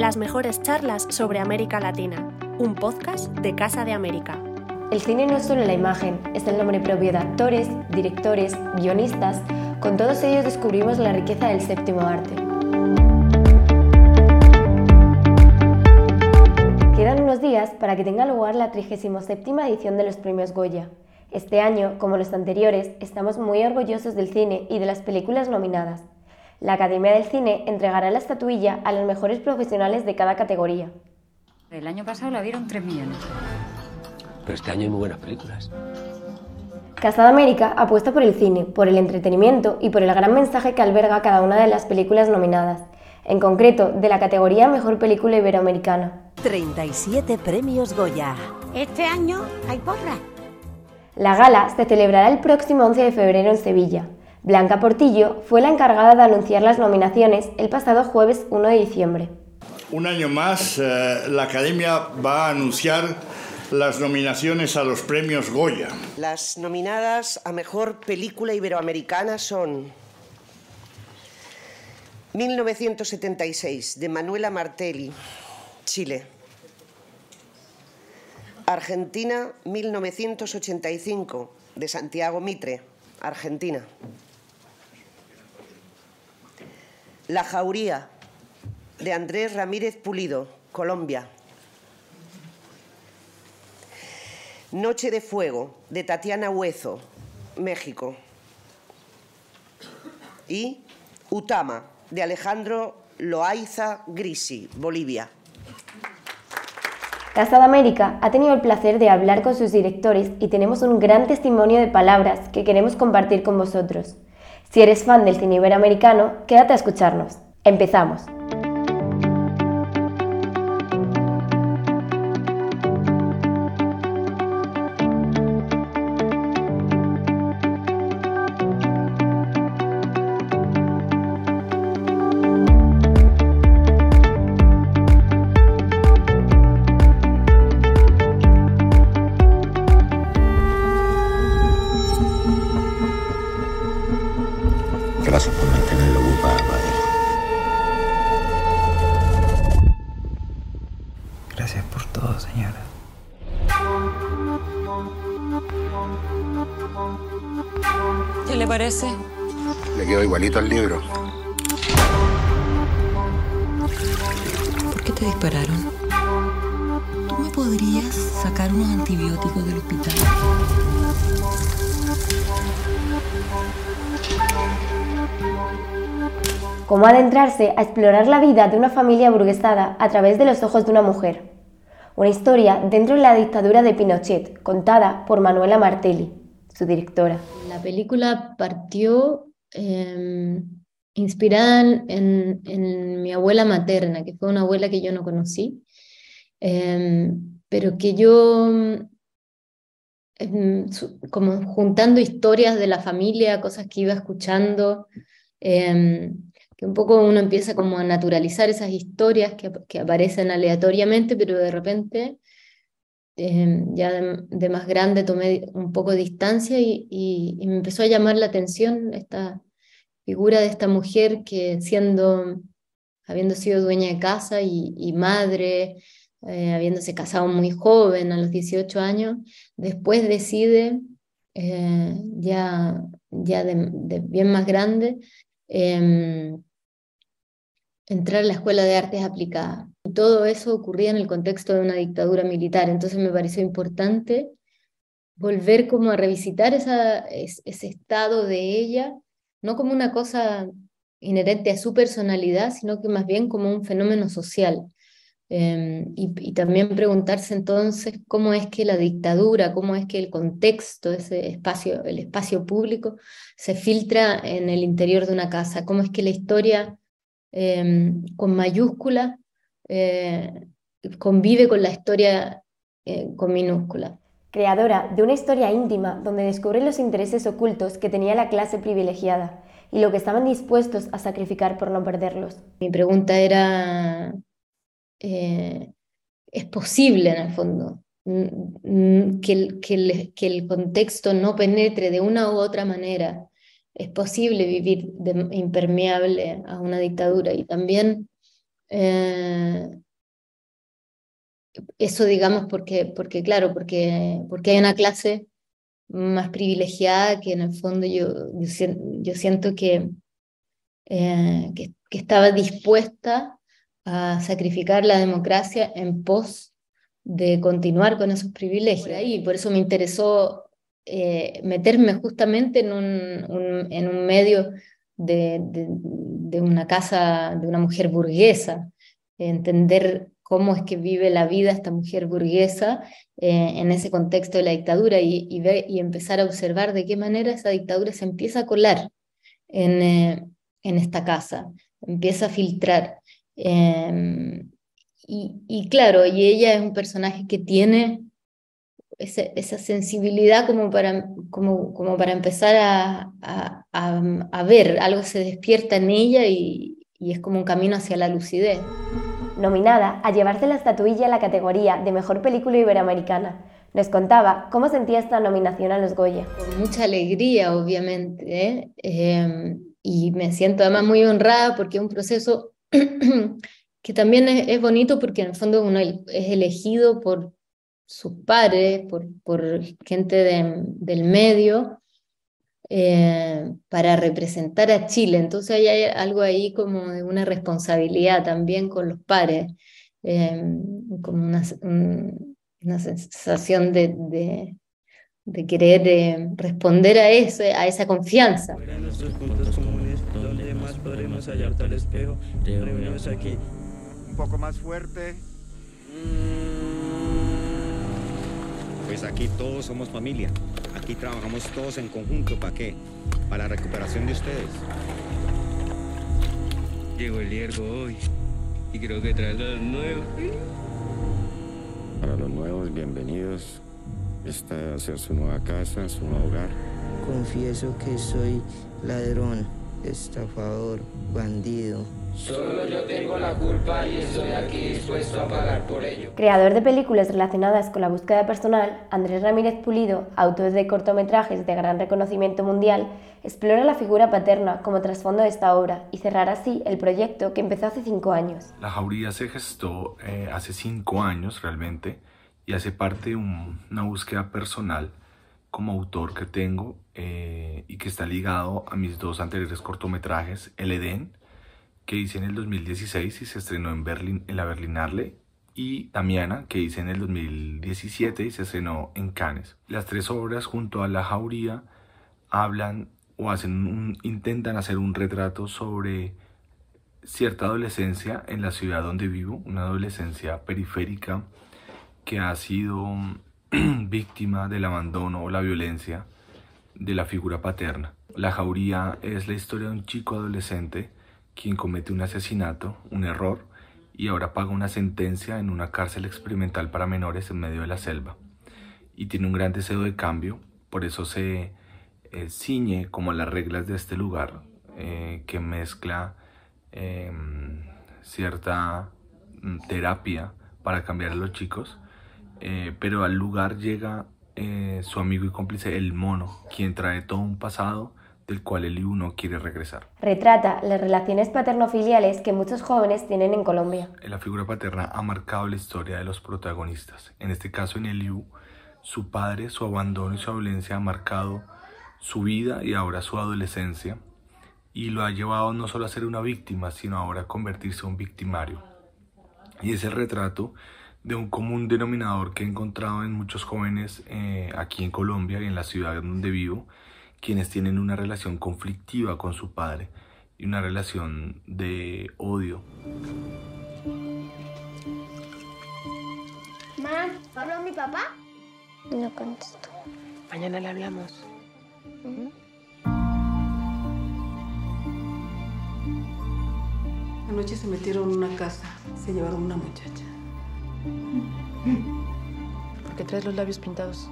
Las mejores charlas sobre América Latina, un podcast de Casa de América. El cine no es solo la imagen, es el nombre propio de actores, directores, guionistas. Con todos ellos descubrimos la riqueza del séptimo arte. Quedan unos días para que tenga lugar la 37 edición de los premios Goya. Este año, como los anteriores, estamos muy orgullosos del cine y de las películas nominadas. La Academia del Cine entregará la estatuilla a los mejores profesionales de cada categoría. El año pasado la dieron 3 millones. Pero este año hay muy buenas películas. Casa de América apuesta por el cine, por el entretenimiento y por el gran mensaje que alberga cada una de las películas nominadas, en concreto de la categoría Mejor Película Iberoamericana. 37 premios Goya. Este año hay porra. La gala se celebrará el próximo 11 de febrero en Sevilla. Blanca Portillo fue la encargada de anunciar las nominaciones el pasado jueves 1 de diciembre. Un año más, eh, la Academia va a anunciar las nominaciones a los premios Goya. Las nominadas a Mejor Película Iberoamericana son 1976, de Manuela Martelli, Chile. Argentina 1985, de Santiago Mitre, Argentina. La Jauría, de Andrés Ramírez Pulido, Colombia. Noche de Fuego, de Tatiana Huezo, México. Y Utama, de Alejandro Loaiza Grisi, Bolivia. Casa de América ha tenido el placer de hablar con sus directores y tenemos un gran testimonio de palabras que queremos compartir con vosotros. Si eres fan del cine iberoamericano, quédate a escucharnos. Empezamos. Podrías sacar unos antibióticos del hospital? Cómo adentrarse a explorar la vida de una familia aburguesada a través de los ojos de una mujer. Una historia dentro de la dictadura de Pinochet, contada por Manuela Martelli, su directora. La película partió eh, inspirada en, en, mi abuela materna, que fue una abuela que yo no conocí, eh, pero que yo, eh, como juntando historias de la familia, cosas que iba escuchando, que un poco uno empieza como a naturalizar esas historias que, que aparecen aleatoriamente, pero de repente ya de, más grande tomé un poco de distancia y, me empezó a llamar la atención esta figura de esta mujer que siendo, habiendo sido dueña de casa y madre, eh, habiéndose casado muy joven, a los 18 años, después decide, eh, ya, ya de, bien más grande, eh, entrar a la Escuela de Artes Aplicadas. Y todo eso ocurría en el contexto de una dictadura militar, entonces me pareció importante volver como a revisitar esa, ese estado de ella, no como una cosa inherente a su personalidad, sino que más bien como un fenómeno social. Eh, y, y, también preguntarse entonces cómo es que la dictadura, cómo es que el contexto, ese espacio, el espacio público, se filtra en el interior de una casa, cómo es que la historia eh, con mayúscula eh, convive con la historia eh, con minúscula. Creadora de una historia íntima donde descubre los intereses ocultos que tenía la clase privilegiada y lo que estaban dispuestos a sacrificar por no perderlos. Mi pregunta era, eh, ¿es posible en el fondo que el, que, el, que el contexto no penetre de una u otra manera. Es posible vivir de, impermeable a una dictadura y también Eh, eso, digamos, porque, porque claro, porque, porque hay una clase más privilegiada que en el fondo yo, yo, siento eh, que, que, estaba dispuesta a sacrificar la democracia en pos de continuar con esos privilegios. Y por eso me interesó eh, meterme justamente en un, en un medio de, de, una casa, de una mujer burguesa, entender cómo es que vive la vida esta mujer burguesa eh, en ese contexto de la dictadura y, y, y, empezar a observar de qué manera esa dictadura se empieza a colar en, eh, en esta casa, empieza a filtrar. Em, y, y, claro, y ella es un personaje que tiene esa, esa sensibilidad como para, como, como para empezar a, a, a, ver, algo se despierta en ella y, y es como un camino hacia la lucidez nominada a llevarse la estatuilla en la categoría de Mejor Película Iberoamericana. Nos contaba cómo sentía esta nominación a los Goya. Con mucha alegría, obviamente, ¿eh? Em, y me siento además muy honrada porque es un proceso que también es, bonito porque en el fondo uno es elegido por sus padres, por, por gente del medio, eh, para representar a Chile. Entonces hay algo ahí como de una responsabilidad también con los pares, eh, como una, una sensación de, de, de querer eh, responder a, ese, a esa confianza. Un poco más fuerte. Pues aquí todos somos familia. Aquí trabajamos todos en conjunto. ¿Para qué? Para la recuperación de ustedes. Llegó el hiergo hoy y creo que trae los nuevos. Para los nuevos, bienvenidos. Esta va a ser su nueva casa, su nuevo hogar. Confieso que soy ladrón, estafador, bandido Solo yo tengo la culpa y estoy aquí dispuesto a pagar por ello. Creador de películas relacionadas con la búsqueda personal, Andrés Ramírez Pulido, autor de cortometrajes de gran reconocimiento mundial, explora la figura paterna como trasfondo de esta obra y cerrará así el proyecto que empezó hace cinco años. La jauría se gestó eh, hace cinco años realmente y hace parte de una búsqueda personal como autor que tengo eh, y que está ligado a mis dos anteriores cortometrajes, El Edén, que hice en el 2016 y se estrenó en, Berlín, en la Berlinale, y Damiana, que hice en el 2017 y se estrenó en Cannes. Las tres obras junto a La Jauría hablan o hacen intentan hacer un retrato sobre cierta adolescencia en la ciudad donde vivo, una adolescencia periférica que ha sido víctima del abandono o la violencia de la figura paterna. La Jauría es la historia de un chico adolescente quien comete un asesinato, un error, y ahora paga una sentencia en una cárcel experimental para menores en medio de la selva. Y tiene un gran deseo de cambio, por eso se eh, ciñe como las reglas de este lugar, eh, que mezcla em, cierta mm, terapia para cambiar a los chicos, eh, pero al lugar llega su amigo y cómplice el mono, quien trae todo un pasado del cual el no quiere regresar. Retrata las relaciones paterno-filiales que muchos jóvenes tienen en Colombia. La figura paterna ha marcado la historia de los protagonistas. En este caso, en Eliu, su padre, su abandono y su violencia ha marcado su vida y ahora su adolescencia y lo ha llevado no solo a ser una víctima, sino ahora a convertirse en un victimario. Y es el retrato de un común denominador que he encontrado en muchos jóvenes eh, aquí en Colombia y en la ciudad donde vivo, quienes tienen una relación conflictiva con su padre y una relación de odio. Mamá, ¿habló mi papá? No contesto. Mañana le hablamos. Anoche se metieron en una casa, se llevaron una muchacha. ¿Por qué traes los labios pintados?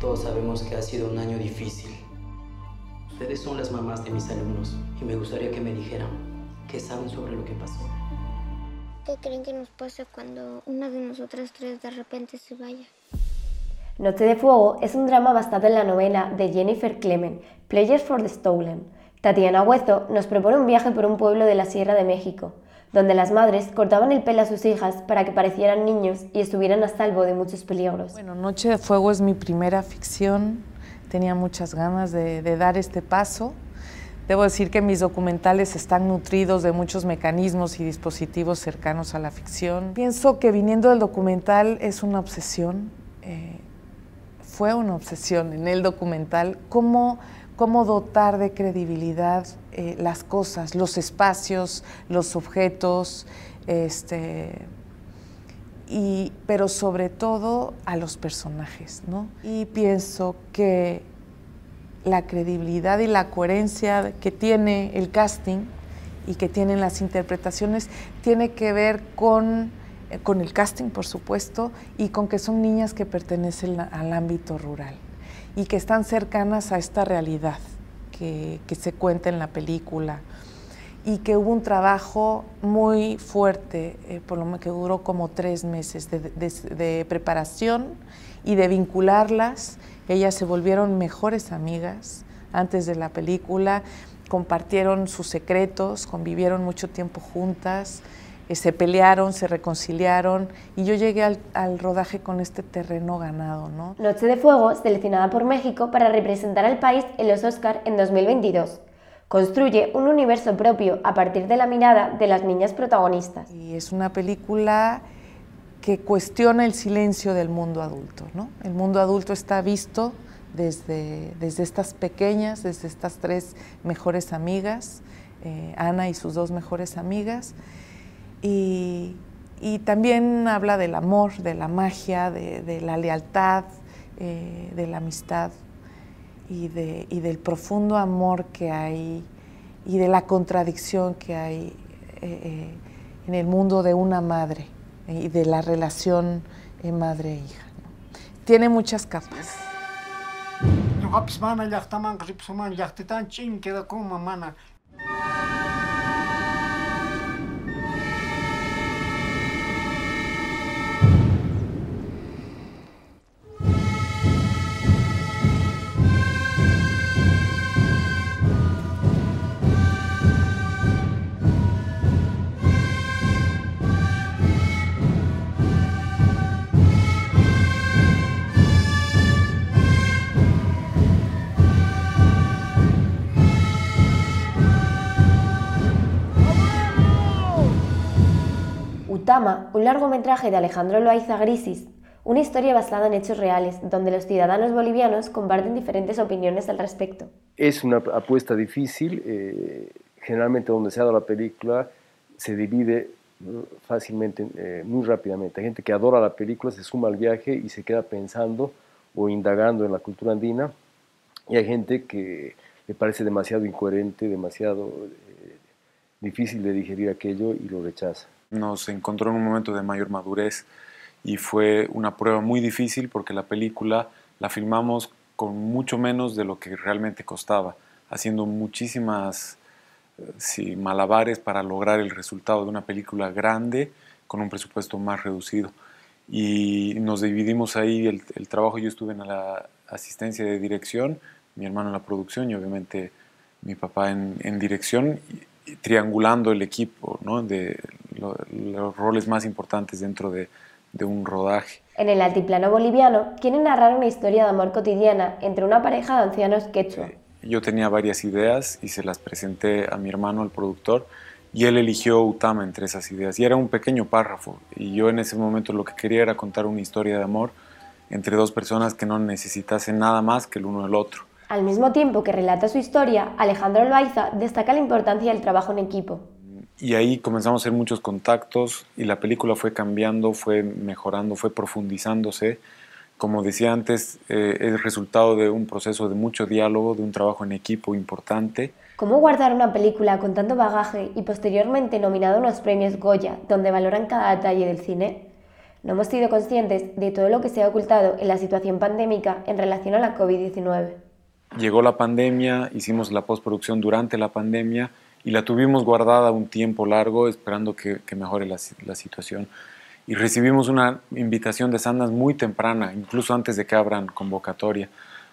Todos sabemos que ha sido un año difícil. Ustedes son las mamás de mis alumnos y me gustaría que me dijeran qué saben sobre lo que pasó. ¿Qué creen que nos pasa cuando una de nosotras tres de repente se vaya? Noche de Fuego es un drama basado en la novela de Jennifer Clement, Players for the Stolen. Tatiana Huezo nos propone un viaje por un pueblo de la Sierra de México, donde las madres cortaban el pelo a sus hijas para que parecieran niños y estuvieran a salvo de muchos peligros. Bueno, Noche de Fuego es mi primera ficción, tenía muchas ganas de, dar este paso. Debo decir que mis documentales están nutridos de muchos mecanismos y dispositivos cercanos a la ficción. Pienso que viniendo del documental es una obsesión, eh, fue una obsesión en el documental, cómo dotar de credibilidad eh, las cosas, los espacios, los objetos, este, y, pero sobre todo a los personajes. ¿no? Y pienso que la credibilidad y la coherencia que tiene el casting y que tienen las interpretaciones tiene que ver con, eh, con el casting, por supuesto, y con que son niñas que pertenecen al ámbito rural y que están cercanas a esta realidad que, se cuenta en la película y que hubo un trabajo muy fuerte, eh, por lo menos que duró como tres meses de, preparación y de vincularlas. Ellas se volvieron mejores amigas antes de la película, compartieron sus secretos, convivieron mucho tiempo juntas, se pelearon, se reconciliaron y yo llegué al, al, rodaje con este terreno ganado. ¿no? Noche de Fuego, seleccionada por México para representar al país en los Oscar en 2022. Construye un universo propio a partir de la mirada de las niñas protagonistas. Y es una película que cuestiona el silencio del mundo adulto. ¿no? El mundo adulto está visto desde, desde estas pequeñas, desde estas tres mejores amigas, eh, Ana y sus dos mejores amigas, y, y, también habla del amor, de la magia, de, la lealtad, eh, de la amistad y, de, y, del profundo amor que hay y de la contradicción que hay eh, en el mundo de una madre y de la relación madre-hija. Tiene muchas capas. Un largometraje de Alejandro Loaiza Grisis, una historia basada en hechos reales, donde los ciudadanos bolivianos comparten diferentes opiniones al respecto. Es una apuesta difícil, eh, generalmente donde se ha dado la película se divide fácilmente, eh, muy rápidamente. Hay gente que adora la película, se suma al viaje y se queda pensando o indagando en la cultura andina, y hay gente que le parece demasiado incoherente, demasiado eh, difícil de digerir aquello y lo rechaza nos encontró en un momento de mayor madurez y fue una prueba muy difícil porque la película la filmamos con mucho menos de lo que realmente costaba, haciendo muchísimas sí, malabares para lograr el resultado de una película grande con un presupuesto más reducido. Y nos dividimos ahí el, trabajo, yo estuve en la asistencia de dirección, mi hermano en la producción y obviamente mi papá en, dirección, triangulando el equipo, ¿no? de lo, los roles más importantes dentro de, de, un rodaje. En el altiplano boliviano quieren narrar una historia de amor cotidiana entre una pareja de ancianos quechua. Yo tenía varias ideas y se las presenté a mi hermano, el productor, y él eligió Utama entre esas ideas. Y era un pequeño párrafo, y yo en ese momento lo que quería era contar una historia de amor entre dos personas que no necesitasen nada más que el uno del otro. Al mismo tiempo que relata su historia, Alejandro Loaiza destaca la importancia del trabajo en equipo. Y ahí comenzamos a hacer muchos contactos y la película fue cambiando, fue mejorando, fue profundizándose. Como decía antes, eh, es resultado de un proceso de mucho diálogo, de un trabajo en equipo importante. ¿Cómo guardar una película con tanto bagaje y posteriormente nominado a unos premios Goya, donde valoran cada detalle del cine? No hemos sido conscientes de todo lo que se ha ocultado en la situación pandémica en relación a la COVID-19. Llegó la pandemia, hicimos la postproducción durante la pandemia y la tuvimos guardada un tiempo largo esperando que, que mejore la, la, situación. Y recibimos una invitación de Sandas muy temprana, incluso antes de que abran convocatoria.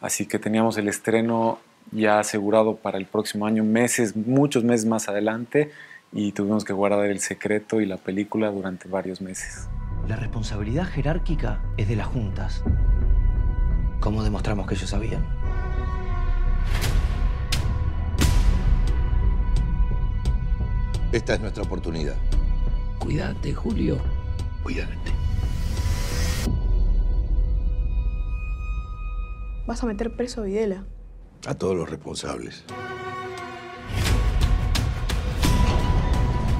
Así que teníamos el estreno ya asegurado para el próximo año, meses, muchos meses más adelante, y tuvimos que guardar el secreto y la película durante varios meses. La responsabilidad jerárquica es de las juntas. ¿Cómo demostramos que ellos sabían? Esta es nuestra oportunidad. Cuídate, Julio. Cuídate. Vas a meter preso a Videla. A todos los responsables.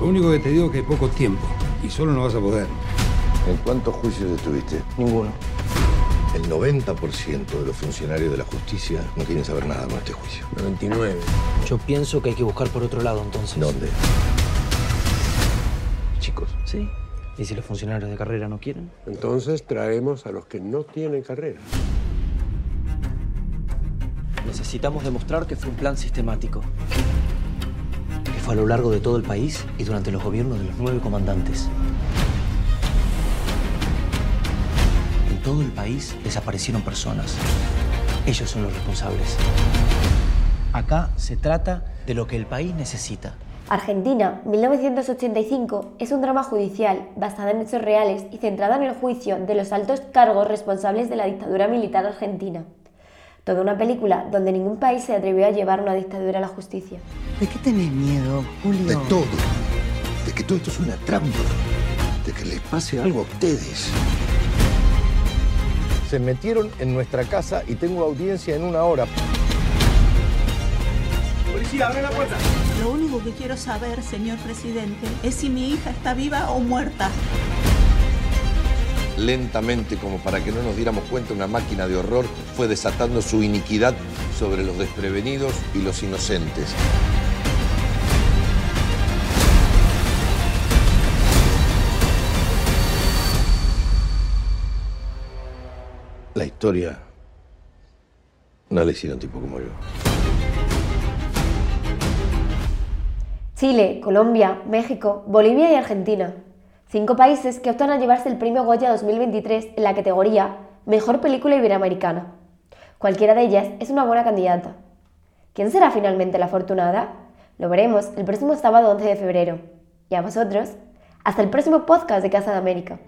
Lo único que te digo es que hay poco tiempo y solo no vas a poder. ¿En cuántos juicios estuviste? Ninguno. El 90% de los funcionarios de la justicia no quieren saber nada con este juicio. 99. Yo pienso que hay que buscar por otro lado entonces. ¿Dónde? Sí. ¿Y si los funcionarios de carrera no quieren? Entonces traemos a los que no tienen carrera. Necesitamos demostrar que fue un plan sistemático. Que fue a lo largo de todo el país y durante los gobiernos de los nueve comandantes. En todo el país desaparecieron personas. Ellos son los responsables. Acá se trata de lo que el país necesita. Argentina, 1985, es un drama judicial basado en hechos reales y centrado en el juicio de los altos cargos responsables de la dictadura militar argentina. Toda una película donde ningún país se atrevió a llevar una dictadura a la justicia. ¿De qué tenés miedo, Julio? De todo. De que todo esto es una trampa. De que les pase algo a ustedes. Se metieron en nuestra casa y tengo audiencia en una hora. Policía, abre la puerta. Lo único que quiero saber, señor presidente, es si mi hija está viva o muerta. Lentamente, como para que no nos diéramos cuenta, una máquina de horror fue desatando su iniquidad sobre los desprevenidos y los inocentes. La historia no la hicieron tipo como yo. Chile, Colombia, México, Bolivia y Argentina. Cinco países que optan a llevarse el premio Goya 2023 en la categoría Mejor Película Iberoamericana. Cualquiera de ellas es una buena candidata. ¿Quién será finalmente la afortunada? Lo veremos el próximo sábado 11 de febrero. Y a vosotros, hasta el próximo podcast de Casa de América.